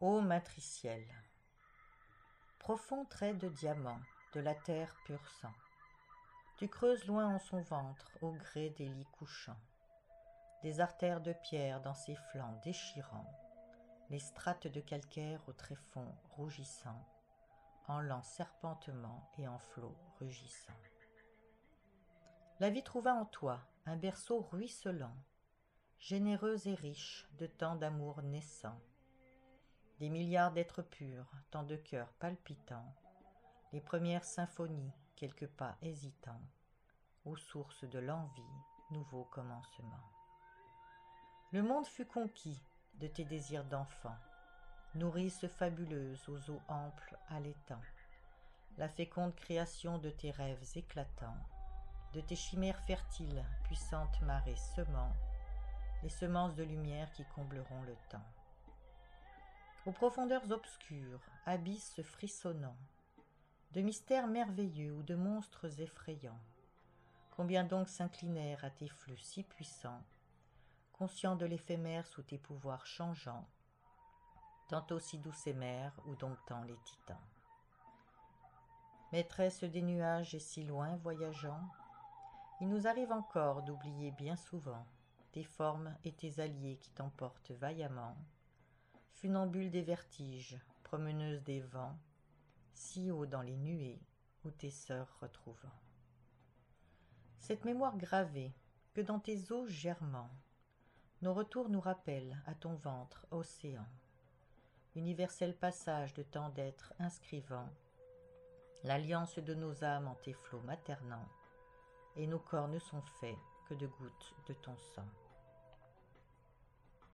ô matriciel profond trait de diamant de la terre pur sang tu creuses loin en son ventre au gré des lits couchants des artères de pierre dans ses flancs déchirant les strates de calcaire au tréfonds rougissant en lents serpentements et en flots rugissants. La vie trouva en toi un berceau ruisselant généreuse et riche de tant d'amour naissant des milliards d'êtres purs tant de cœurs palpitants. Les premières symphonies quelques pas hésitants. Aux sources de l'envie nouveau commencement. Le monde fut conquis de tes désirs d'enfant. Nourrice fabuleuse aux eaux amples allaitant la féconde création de tes rêves éclatants. De tes chimères fertiles puissante marée semant. Les semences de lumière qui combleront le temps aux profondeurs obscures abysses frissonnants de mystères merveilleux ou de monstres effrayants combien donc s'inclinèrent à tes flux si puissants conscients de l'éphémère sous tes pouvoirs changeants tantôt si douce et mère ou domptant les titans. Maîtresse des nuages et si loin voyageant il nous arrive encore d'oublier bien souvent tes formes et tes alliés qui t'emportent vaillamment funambule des vertiges promeneuse des vents si haut dans les nuées où tes sœurs retrouvant. Cette mémoire gravée que dans tes eaux germant nos retours nous rappellent à ton ventre océan universel passage de tant d'êtres inscrivant l'alliance de nos âmes en tes flots maternants et nos corps ne sont faits que de gouttes de ton sang